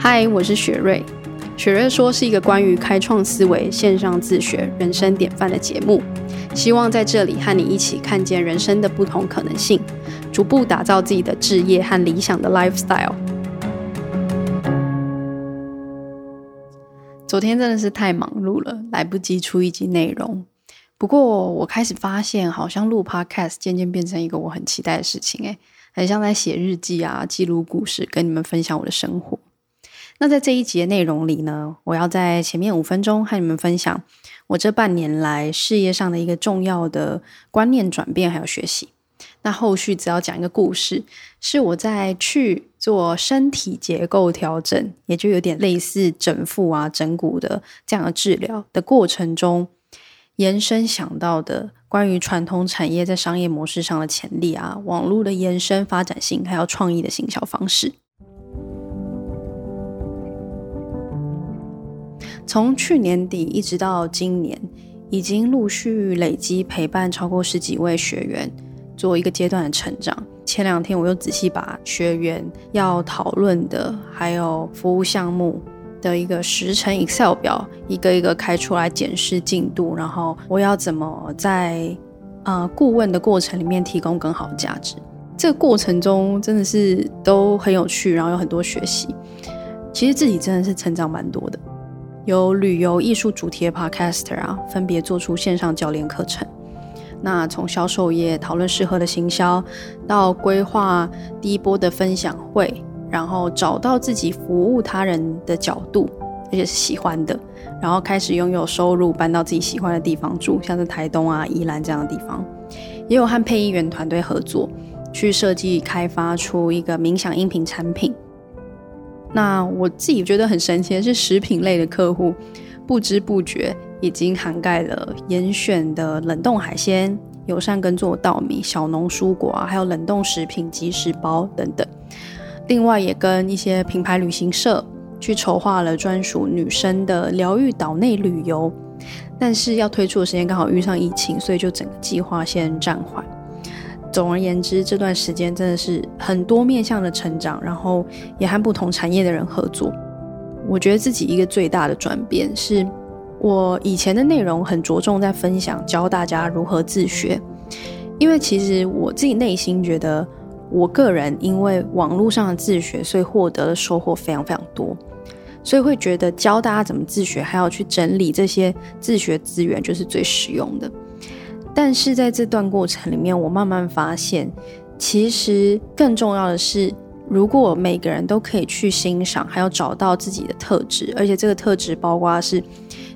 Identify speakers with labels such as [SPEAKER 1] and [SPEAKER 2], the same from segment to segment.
[SPEAKER 1] 嗨，我是雪瑞。雪瑞说是一个关于开创思维、线上自学、人生典范的节目，希望在这里和你一起看见人生的不同可能性，逐步打造自己的志业和理想的 lifestyle。昨天真的是太忙碌了，来不及出一集内容。不过我开始发现，好像录 podcast 渐渐变成一个我很期待的事情，诶，很像在写日记啊，记录故事，跟你们分享我的生活。那在这一集的内容里呢，我要在前面五分钟和你们分享我这半年来事业上的一个重要的观念转变，还有学习。那后续只要讲一个故事，是我在去做身体结构调整，也就有点类似整腹啊、整骨的这样的治疗的过程中，延伸想到的关于传统产业在商业模式上的潜力啊、网络的延伸发展性，还有创意的行销方式。从去年底一直到今年，已经陆续累积陪伴超过十几位学员。做一个阶段的成长。前两天我又仔细把学员要讨论的，还有服务项目的一个时程 Excel 表，一个一个开出来检视进度，然后我要怎么在呃顾问的过程里面提供更好的价值。这个过程中真的是都很有趣，然后有很多学习。其实自己真的是成长蛮多的。有旅游艺术主题的 Podcaster 啊，分别做出线上教练课程。那从销售业讨论适合的行销，到规划第一波的分享会，然后找到自己服务他人的角度，而且是喜欢的，然后开始拥有收入，搬到自己喜欢的地方住，像是台东啊、宜兰这样的地方，也有和配音员团队合作，去设计开发出一个冥想音频产品。那我自己觉得很神奇的是，食品类的客户不知不觉。已经涵盖了严选的冷冻海鲜、友善耕作稻米、小农蔬果啊，还有冷冻食品、即食包等等。另外，也跟一些品牌旅行社去筹划了专属女生的疗愈岛内旅游。但是要推出的时间刚好遇上疫情，所以就整个计划先暂缓。总而言之，这段时间真的是很多面向的成长，然后也和不同产业的人合作。我觉得自己一个最大的转变是。我以前的内容很着重在分享，教大家如何自学，因为其实我自己内心觉得，我个人因为网络上的自学，所以获得的收获非常非常多，所以会觉得教大家怎么自学，还要去整理这些自学资源，就是最实用的。但是在这段过程里面，我慢慢发现，其实更重要的是，如果每个人都可以去欣赏，还要找到自己的特质，而且这个特质包括是。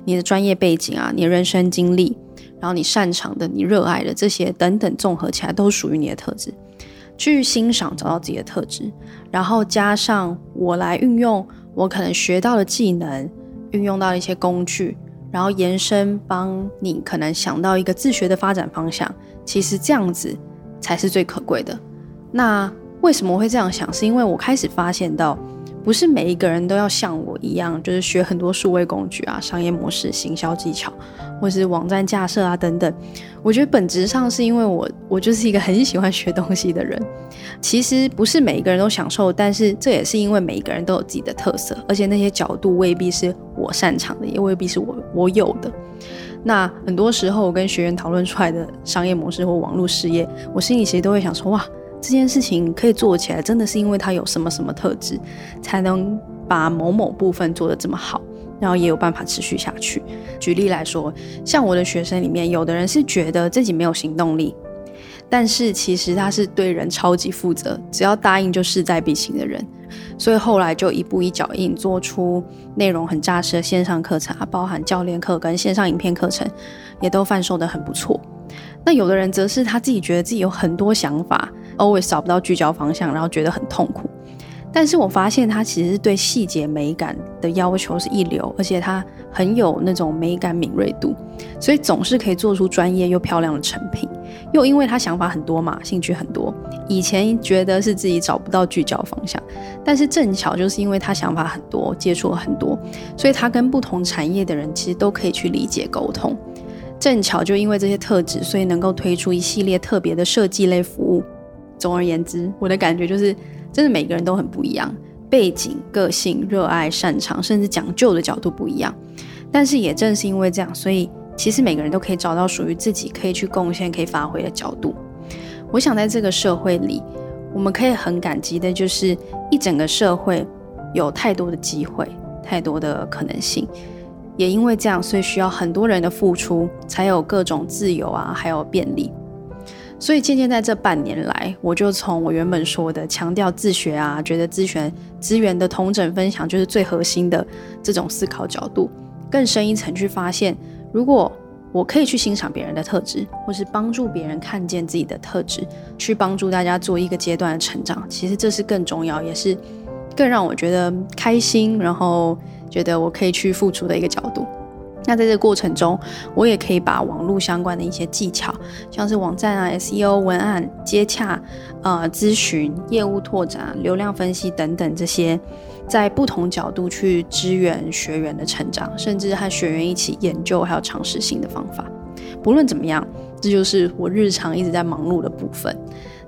[SPEAKER 1] 你的专业背景啊，你的人生经历，然后你擅长的、你热爱的这些等等，综合起来都属于你的特质。去欣赏，找到自己的特质，然后加上我来运用我可能学到的技能，运用到一些工具，然后延伸帮你可能想到一个自学的发展方向。其实这样子才是最可贵的。那为什么会这样想？是因为我开始发现到。不是每一个人都要像我一样，就是学很多数位工具啊、商业模式、行销技巧，或是网站架设啊等等。我觉得本质上是因为我，我就是一个很喜欢学东西的人。其实不是每一个人都享受，但是这也是因为每一个人都有自己的特色，而且那些角度未必是我擅长的，也未必是我我有的。那很多时候我跟学员讨论出来的商业模式或网络事业，我心里其实都会想说，哇。这件事情可以做起来，真的是因为它有什么什么特质，才能把某某部分做得这么好，然后也有办法持续下去。举例来说，像我的学生里面，有的人是觉得自己没有行动力，但是其实他是对人超级负责，只要答应就势在必行的人，所以后来就一步一脚印做出内容很扎实的线上课程啊，包含教练课跟线上影片课程，也都贩售得很不错。那有的人则是他自己觉得自己有很多想法。always 找不到聚焦方向，然后觉得很痛苦。但是我发现他其实对细节美感的要求是一流，而且他很有那种美感敏锐度，所以总是可以做出专业又漂亮的成品。又因为他想法很多嘛，兴趣很多，以前觉得是自己找不到聚焦方向，但是正巧就是因为他想法很多，接触了很多，所以他跟不同产业的人其实都可以去理解沟通。正巧就因为这些特质，所以能够推出一系列特别的设计类服务。总而言之，我的感觉就是，真的每个人都很不一样，背景、个性、热爱、擅长，甚至讲究的角度不一样。但是也正是因为这样，所以其实每个人都可以找到属于自己可以去贡献、可以发挥的角度。我想在这个社会里，我们可以很感激的就是一整个社会有太多的机会、太多的可能性。也因为这样，所以需要很多人的付出，才有各种自由啊，还有便利。所以渐渐在这半年来，我就从我原本说的强调自学啊，觉得资源资源的同整分享就是最核心的这种思考角度，更深一层去发现，如果我可以去欣赏别人的特质，或是帮助别人看见自己的特质，去帮助大家做一个阶段的成长，其实这是更重要，也是更让我觉得开心，然后觉得我可以去付出的一个角度。那在这个过程中，我也可以把网络相关的一些技巧，像是网站啊、SEO、文案、接洽、呃、咨询、业务拓展、流量分析等等这些，在不同角度去支援学员的成长，甚至和学员一起研究还有尝试新的方法。不论怎么样，这就是我日常一直在忙碌的部分。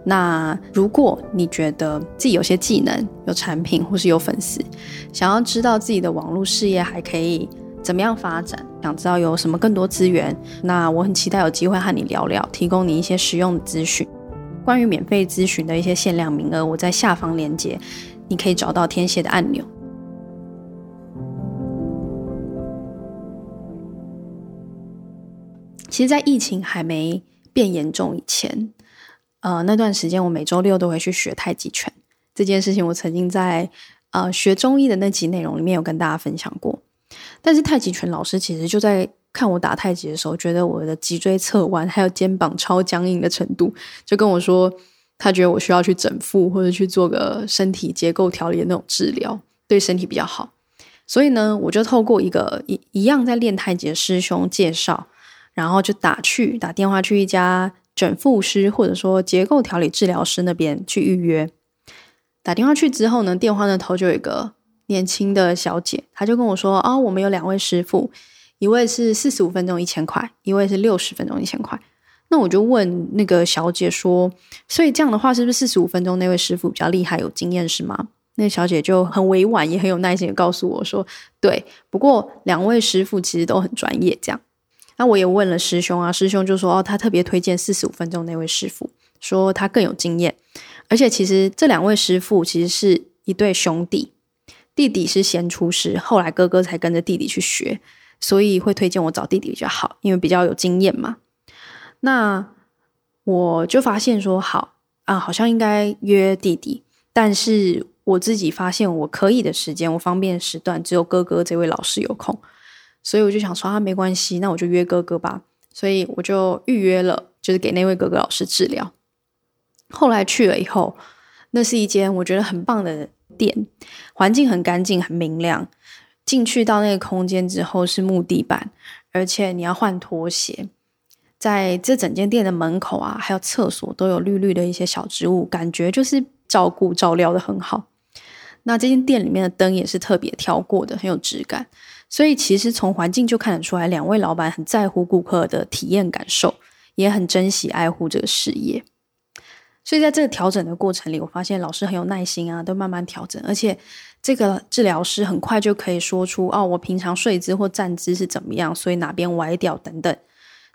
[SPEAKER 1] 那如果你觉得自己有些技能、有产品或是有粉丝，想要知道自己的网络事业还可以。怎么样发展？想知道有什么更多资源？那我很期待有机会和你聊聊，提供你一些实用的资讯。关于免费咨询的一些限量名额，我在下方链接，你可以找到填写的按钮。其实，在疫情还没变严重以前，呃，那段时间我每周六都会去学太极拳。这件事情，我曾经在呃学中医的那集内容里面有跟大家分享过。但是太极拳老师其实就在看我打太极的时候，觉得我的脊椎侧弯还有肩膀超僵硬的程度，就跟我说，他觉得我需要去整复或者去做个身体结构调理的那种治疗，对身体比较好。所以呢，我就透过一个一一样在练太极的师兄介绍，然后就打去打电话去一家整复师或者说结构调理治疗师那边去预约。打电话去之后呢，电话那头就有一个。年轻的小姐，她就跟我说：“哦，我们有两位师傅，一位是四十五分钟一千块，一位是六十分钟一千块。”那我就问那个小姐说：“所以这样的话，是不是四十五分钟那位师傅比较厉害、有经验，是吗？”那小姐就很委婉，也很有耐心的告诉我说：“对，不过两位师傅其实都很专业。”这样，那我也问了师兄啊，师兄就说：“哦，他特别推荐四十五分钟那位师傅，说他更有经验，而且其实这两位师傅其实是一对兄弟。”弟弟是先出师，后来哥哥才跟着弟弟去学，所以会推荐我找弟弟比较好，因为比较有经验嘛。那我就发现说，好啊，好像应该约弟弟，但是我自己发现我可以的时间，我方便的时段只有哥哥这位老师有空，所以我就想说啊，没关系，那我就约哥哥吧。所以我就预约了，就是给那位哥哥老师治疗。后来去了以后，那是一间我觉得很棒的。店环境很干净，很明亮。进去到那个空间之后是木地板，而且你要换拖鞋。在这整间店的门口啊，还有厕所都有绿绿的一些小植物，感觉就是照顾照料得很好。那这间店里面的灯也是特别挑过的，很有质感。所以其实从环境就看得出来，两位老板很在乎顾客的体验感受，也很珍惜爱护这个事业。所以在这个调整的过程里，我发现老师很有耐心啊，都慢慢调整，而且这个治疗师很快就可以说出哦，我平常睡姿或站姿是怎么样，所以哪边歪掉等等。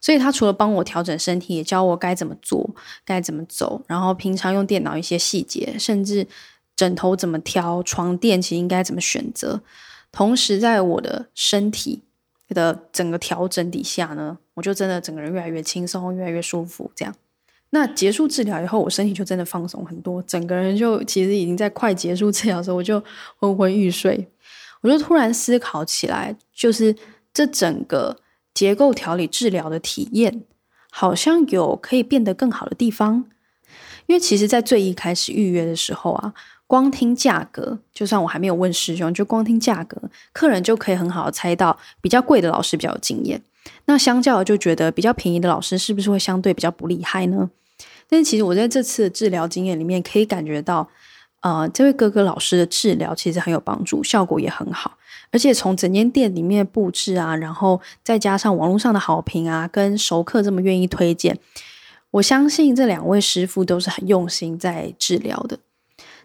[SPEAKER 1] 所以他除了帮我调整身体，也教我该怎么做，该怎么走，然后平常用电脑一些细节，甚至枕头怎么挑，床垫其实应该怎么选择。同时，在我的身体的整个调整底下呢，我就真的整个人越来越轻松，越来越舒服，这样。那结束治疗以后，我身体就真的放松很多，整个人就其实已经在快结束治疗的时候，我就昏昏欲睡。我就突然思考起来，就是这整个结构调理治疗的体验，好像有可以变得更好的地方。因为其实，在最一开始预约的时候啊，光听价格，就算我还没有问师兄，就光听价格，客人就可以很好的猜到，比较贵的老师比较有经验。那相较就觉得比较便宜的老师是不是会相对比较不厉害呢？但其实我在这次的治疗经验里面可以感觉到，呃，这位哥哥老师的治疗其实很有帮助，效果也很好。而且从整间店里面布置啊，然后再加上网络上的好评啊，跟熟客这么愿意推荐，我相信这两位师傅都是很用心在治疗的。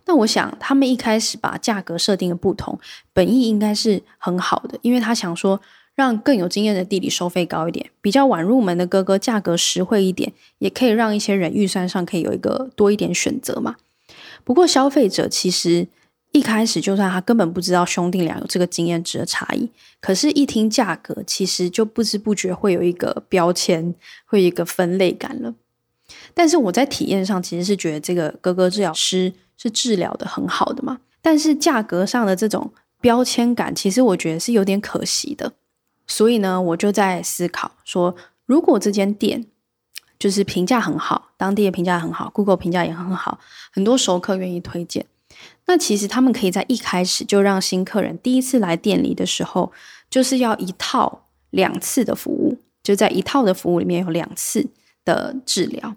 [SPEAKER 1] 那我想他们一开始把价格设定的不同，本意应该是很好的，因为他想说让更有经验的弟弟收费高一点，比较晚入门的哥哥价格实惠一点，也可以让一些人预算上可以有一个多一点选择嘛。不过消费者其实一开始就算他根本不知道兄弟俩有这个经验值的差异，可是一听价格，其实就不知不觉会有一个标签，会有一个分类感了。但是我在体验上其实是觉得这个哥哥治疗师是治疗的很好的嘛，但是价格上的这种标签感，其实我觉得是有点可惜的。所以呢，我就在思考说，如果这间店就是评价很好，当地的评价很好，Google 评价也很好，很多熟客愿意推荐，那其实他们可以在一开始就让新客人第一次来店里的时候，就是要一套两次的服务，就在一套的服务里面有两次的治疗。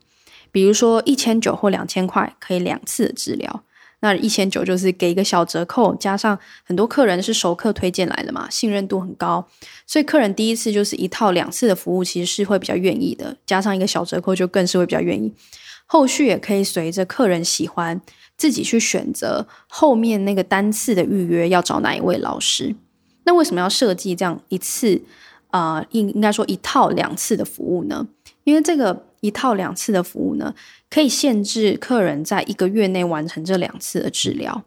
[SPEAKER 1] 比如说一千九或两千块可以两次的治疗，那一千九就是给一个小折扣，加上很多客人是熟客推荐来的嘛，信任度很高，所以客人第一次就是一套两次的服务，其实是会比较愿意的，加上一个小折扣就更是会比较愿意。后续也可以随着客人喜欢自己去选择后面那个单次的预约要找哪一位老师。那为什么要设计这样一次啊？应、应该说一套两次的服务呢？因为这个。一套两次的服务呢，可以限制客人在一个月内完成这两次的治疗。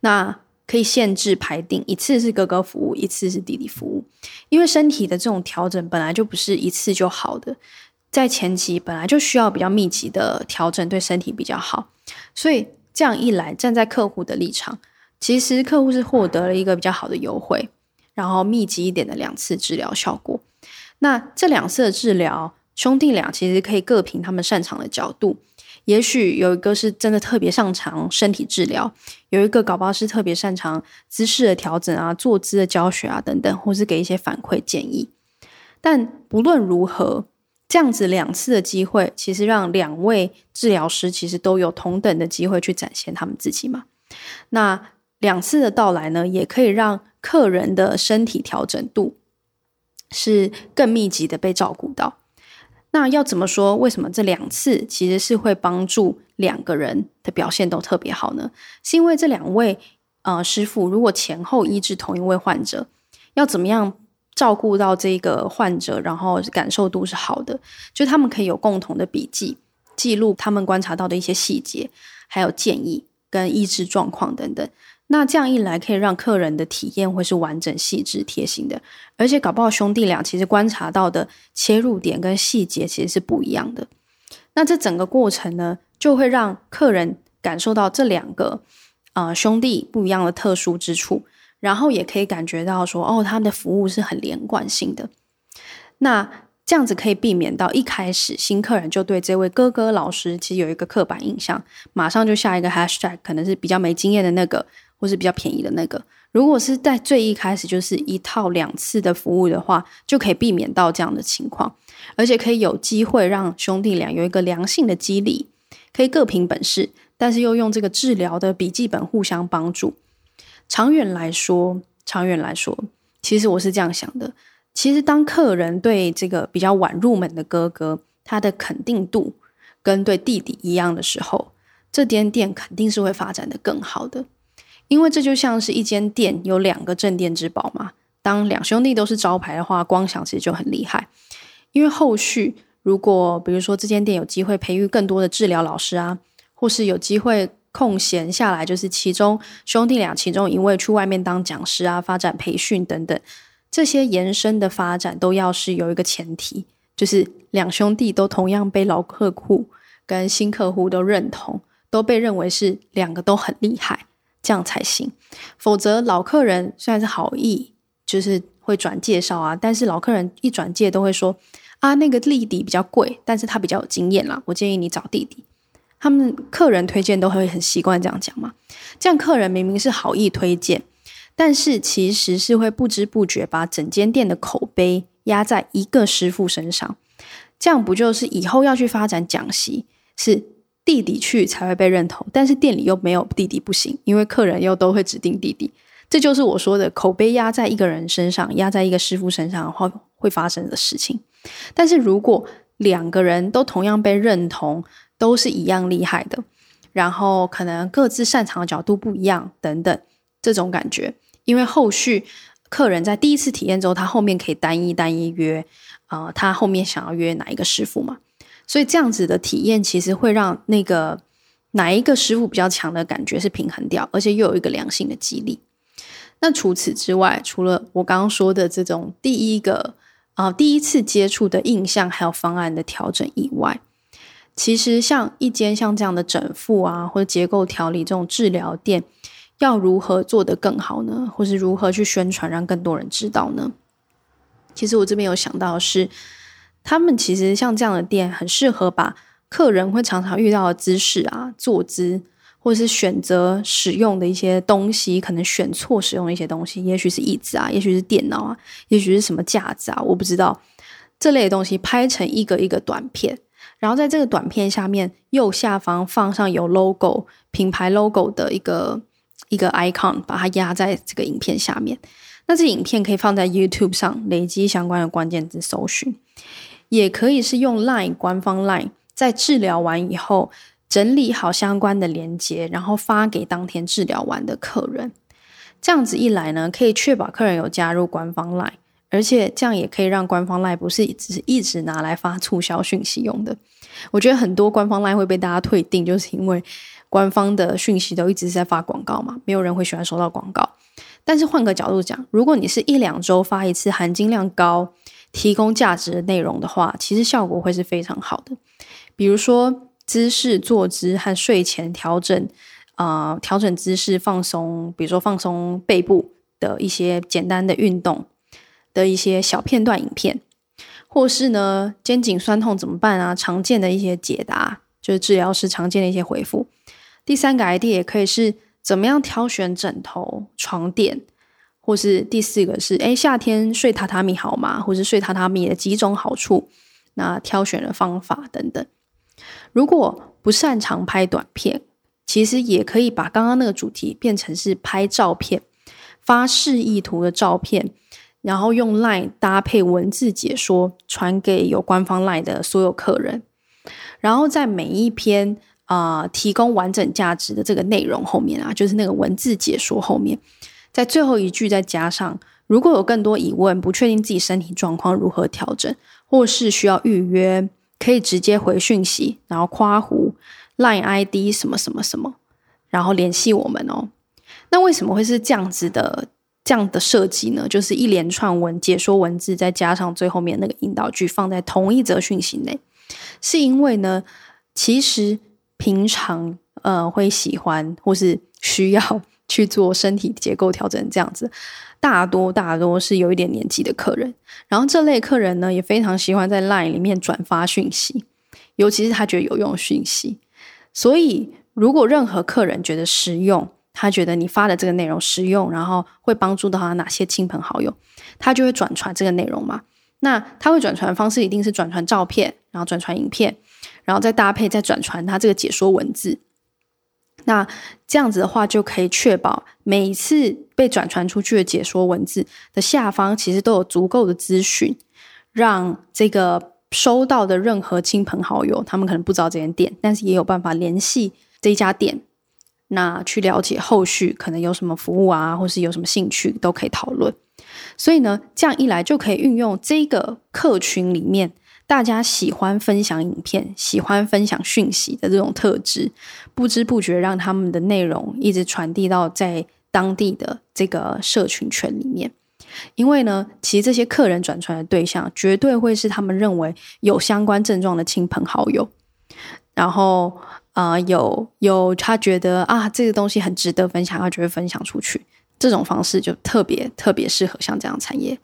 [SPEAKER 1] 那可以限制排定，一次是哥哥服务，一次是弟弟服务。因为身体的这种调整本来就不是一次就好的，在前期本来就需要比较密集的调整，对身体比较好。所以这样一来，站在客户的立场，其实客户是获得了一个比较好的优惠，然后密集一点的两次治疗效果。那这两次的治疗。兄弟俩其实可以各凭他们擅长的角度，也许有一个是真的特别擅长身体治疗，有一个搞不好是特别擅长姿势的调整啊、坐姿的教学啊等等，或是给一些反馈建议。但不论如何，这样子两次的机会，其实让两位治疗师其实都有同等的机会去展现他们自己嘛。那两次的到来呢，也可以让客人的身体调整度是更密集的被照顾到。那要怎么说？为什么这两次其实是会帮助两个人的表现都特别好呢？是因为这两位呃师傅如果前后医治同一位患者，要怎么样照顾到这个患者，然后感受度是好的，就他们可以有共同的笔记记录他们观察到的一些细节，还有建议跟医治状况等等。那这样一来，可以让客人的体验会是完整、细致、贴心的，而且搞不好兄弟俩其实观察到的切入点跟细节其实是不一样的。那这整个过程呢，就会让客人感受到这两个呃兄弟不一样的特殊之处，然后也可以感觉到说，哦，他们的服务是很连贯性的。那这样子可以避免到一开始新客人就对这位哥哥老师其实有一个刻板印象，马上就下一个 hashtag，可能是比较没经验的那个。或是比较便宜的那个，如果是在最一开始就是一套两次的服务的话，就可以避免到这样的情况，而且可以有机会让兄弟俩有一个良性的激励，可以各凭本事，但是又用这个治疗的笔记本互相帮助。长远来说，长远来说，其实我是这样想的：其实当客人对这个比较晚入门的哥哥，他的肯定度跟对弟弟一样的时候，这间店肯定是会发展的更好的。因为这就像是一间店有两个镇店之宝嘛。当两兄弟都是招牌的话，光想其实就很厉害。因为后续如果比如说这间店有机会培育更多的治疗老师啊，或是有机会空闲下来，就是其中兄弟俩其中一位去外面当讲师啊，发展培训等等，这些延伸的发展都要是有一个前提，就是两兄弟都同样被老客户跟新客户都认同，都被认为是两个都很厉害。这样才行，否则老客人虽然是好意，就是会转介绍啊，但是老客人一转介都会说啊，那个弟弟比较贵，但是他比较有经验啦，我建议你找弟弟。他们客人推荐都会很习惯这样讲嘛，这样客人明明是好意推荐，但是其实是会不知不觉把整间店的口碑压在一个师傅身上，这样不就是以后要去发展讲习是？弟弟去才会被认同，但是店里又没有弟弟不行，因为客人又都会指定弟弟。这就是我说的口碑压在一个人身上，压在一个师傅身上的话会发生的事情。但是如果两个人都同样被认同，都是一样厉害的，然后可能各自擅长的角度不一样等等这种感觉。因为后续客人在第一次体验之后，他后面可以单一单一约，呃，他后面想要约哪一个师傅嘛？所以这样子的体验其实会让那个哪一个师傅比较强的感觉是平衡掉，而且又有一个良性的激励。那除此之外，除了我刚刚说的这种第一个啊、第一次接触的印象，还有方案的调整以外，其实像一间像这样的整复啊，或者结构调理这种治疗店，要如何做得更好呢？或是如何去宣传，让更多人知道呢？其实我这边有想到的是，他们其实像这样的店，很适合把客人会常常遇到的姿势啊、坐姿，或者是选择使用的一些东西，可能选错使用的一些东西，也许是椅子啊，也许是电脑啊，也许是什么架子啊，我不知道这类的东西，拍成一个一个短片，然后在这个短片下面右下方放上有 logo 品牌 logo 的一个一个 icon，把它压在这个影片下面。那这影片可以放在 YouTube 上，累积相关的关键字搜寻。也可以是用 Line 官方 Line，在治疗完以后整理好相关的连接，然后发给当天治疗完的客人。这样子一来呢，可以确保客人有加入官方 Line，而且这样也可以让官方 Line 不是只是一直拿来发促销讯息用的。我觉得很多官方 Line 会被大家退订，就是因为官方的讯息都一直是在发广告嘛，没有人会喜欢收到广告。但是换个角度讲，如果你是一两周发一次，含金量高，提供价值的内容的话，其实效果会是非常好的。比如说姿势、坐姿和睡前调整，啊、调整姿势、放松，比如说放松背部的一些简单的运动的一些小片段影片，或是呢肩颈酸痛怎么办啊？常见的一些解答，就是治疗师常见的一些回复。第三个 idea 也可以是怎么样挑选枕头、床垫。或是第四个是，哎，夏天睡榻榻米好吗？或是睡榻榻米的几种好处，那挑选的方法等等。如果不擅长拍短片，其实也可以把刚刚那个主题变成是拍照片，发示意图的照片，然后用 LINE 搭配文字解说，传给有官方 LINE 的所有客人。然后在每一篇啊、提供完整价值的这个内容后面啊，就是那个文字解说后面。在最后一句再加上，如果有更多疑问，不确定自己身体状况如何调整，或是需要预约，可以直接回讯息，然后括弧 Line ID 什么什么什么，然后联系我们哦。那为什么会是这样子的这样的设计呢？就是一连串文解说文字，再加上最后面那个引导句，放在同一则讯息内，是因为呢，其实平常呃会喜欢或是需要。去做身体结构调整，这样子，大多大多是有一点年纪的客人。然后这类客人呢，也非常喜欢在 LINE 里面转发讯息，尤其是他觉得有用的讯息。所以，如果任何客人觉得实用，他觉得你发的这个内容实用，然后会帮助到他哪些亲朋好友，他就会转传这个内容嘛。那他会转传方式一定是转传照片，然后转传影片，然后再搭配再转传他这个解说文字。那这样子的话，就可以确保每一次被转传出去的解说文字的下方，其实都有足够的资讯，让这个收到的任何亲朋好友，他们可能不知道这间店，但是也有办法联系这一家店，那去了解后续可能有什么服务啊，或是有什么兴趣，都可以讨论。所以呢，这样一来就可以运用这个客群里面。大家喜欢分享影片、喜欢分享讯息的这种特质，不知不觉让他们的内容一直传递到在当地的这个社群圈里面。因为呢，其实这些客人转传的对象，绝对会是他们认为有相关症状的亲朋好友。然后，啊、有有他觉得啊，这个东西很值得分享，他就会分享出去。这种方式就特别特别适合像这样产业。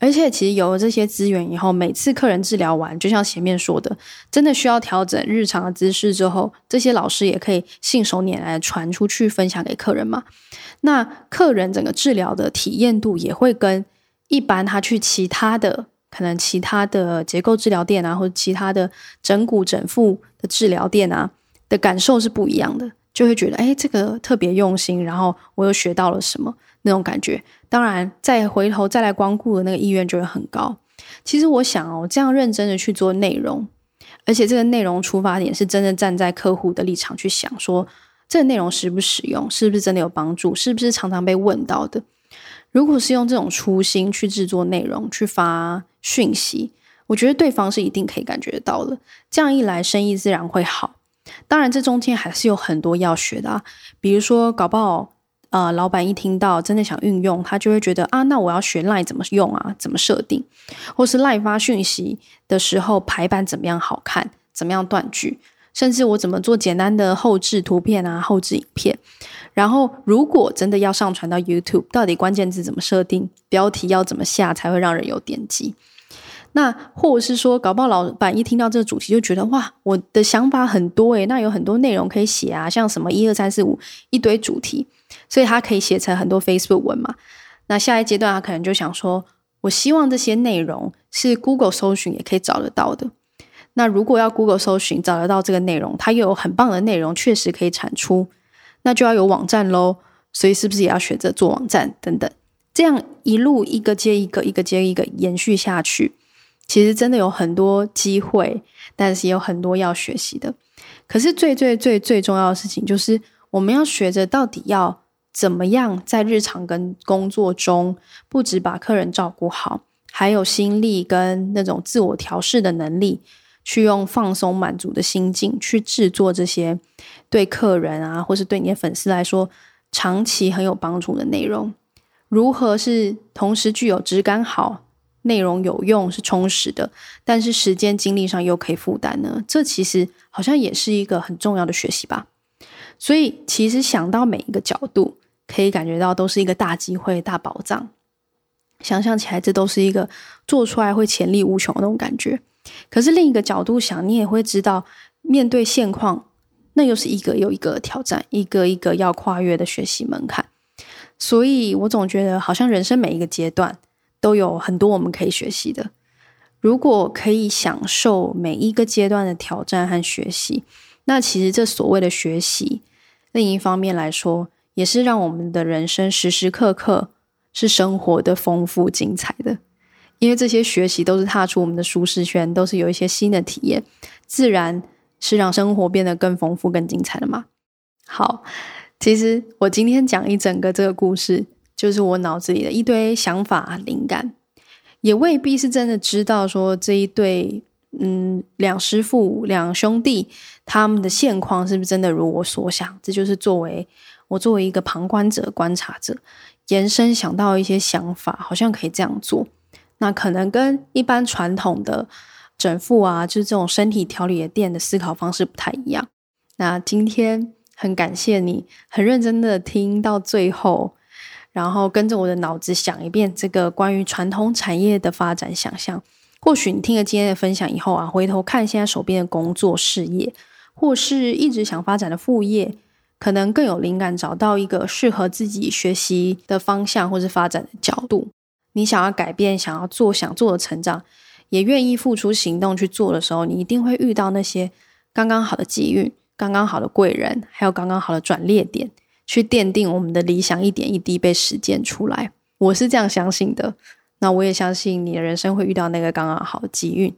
[SPEAKER 1] 而且，其实有了这些资源以后，每次客人治疗完，就像前面说的，真的需要调整日常的姿势之后，这些老师也可以信手拈来传出去，分享给客人嘛。那客人整个治疗的体验度也会跟一般他去其他的可能其他的结构治疗店啊，或者其他的整骨整复的治疗店啊的感受是不一样的，就会觉得哎，这个特别用心，然后我又学到了什么那种感觉。当然，再回头再来光顾的那个意愿就会很高。其实我想哦，这样认真的去做内容，而且这个内容出发点是真的站在客户的立场去想，说这个内容实不实用，是不是真的有帮助，是不是常常被问到的。如果是用这种初心去制作内容、去发讯息，我觉得对方是一定可以感觉到的。这样一来，生意自然会好。当然，这中间还是有很多要学的啊，比如说，搞不好，呃，老板一听到真的想运用，他就会觉得啊，那我要学 LINE 怎么用啊，怎么设定，或是 LINE 发讯息的时候排版怎么样好看，怎么样断句，甚至我怎么做简单的后置图片啊，后置影片。然后，如果真的要上传到 YouTube，到底关键字怎么设定，标题要怎么下才会让人有点击？那或者是说，搞不好老板一听到这个主题就觉得哇，我的想法很多诶，那有很多内容可以写啊，像什么一二三四五一堆主题，所以他可以写成很多 Facebook 文嘛。那下一阶段他可能就想说，我希望这些内容是 Google 搜寻也可以找得到的。那如果要 Google 搜寻找得到这个内容，它又有很棒的内容，确实可以产出，那就要有网站喽。所以是不是也要学着做网站等等？这样一路一个接一个，一个接一个延续下去。其实真的有很多机会，但是也有很多要学习的。可是最最最最重要的事情，就是我们要学着到底要怎么样在日常跟工作中，不只把客人照顾好，还有心力跟那种自我调试的能力，去用放松满足的心境去制作这些对客人啊，或是对你的粉丝来说长期很有帮助的内容。如何是同时具有质感好，内容有用是充实的，但是时间精力上又可以负担呢？这其实好像也是一个很重要的学习吧。所以其实想到每一个角度，可以感觉到都是一个大机会、大宝藏。想象起来，这都是一个做出来会潜力无穷的那种感觉。可是另一个角度想，你也会知道，面对现况，那又是一个又一个挑战，一个一个要跨越的学习门槛。所以我总觉得，好像人生每一个阶段。都有很多我们可以学习的。如果可以享受每一个阶段的挑战和学习，那其实这所谓的学习，另一方面来说，也是让我们的人生时时刻刻是生活的丰富精彩的。因为这些学习都是踏出我们的舒适圈，都是有一些新的体验，自然是让生活变得更丰富、更精彩的嘛。好，其实我今天讲一整个这个故事。就是我脑子里的一堆想法、灵感，也未必是真的知道说这一对嗯两师父两兄弟他们的现况是不是真的如我所想。这就是作为我作为一个旁观者、观察者，延伸想到一些想法，好像可以这样做。那可能跟一般传统的整复啊，就是这种身体调理的店的思考方式不太一样。那今天很感谢你，很认真的听到最后。然后跟着我的脑子想一遍这个关于传统产业的发展想象，或许你听了今天的分享以后啊，回头看现在手边的工作事业，或是一直想发展的副业，可能更有灵感，找到一个适合自己学习的方向或是发展的角度。你想要改变，想要做，想做的成长，也愿意付出行动去做的时候，你一定会遇到那些刚刚好的机遇、刚刚好的贵人，还有刚刚好的转捩点。去奠定我们的理想，一点一滴被实践出来。我是这样相信的。那我也相信你的人生会遇到那个刚刚好机遇。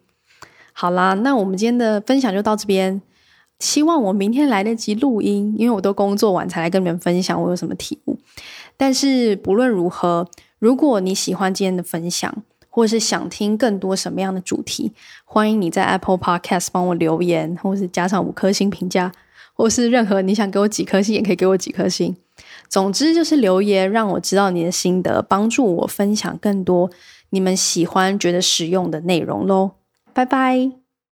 [SPEAKER 1] 好啦，那我们今天的分享就到这边。希望我明天来得及录音，因为我都工作完才来跟你们分享我有什么体悟。但是不论如何，如果你喜欢今天的分享，或是想听更多什么样的主题，欢迎你在 Apple Podcast 帮我留言，或是加上五颗星评价。或是任何你想给我几颗星，也可以给我几颗星。总之就是留言，让我知道你的心得，帮助我分享更多你们喜欢、觉得实用的内容喽。拜拜。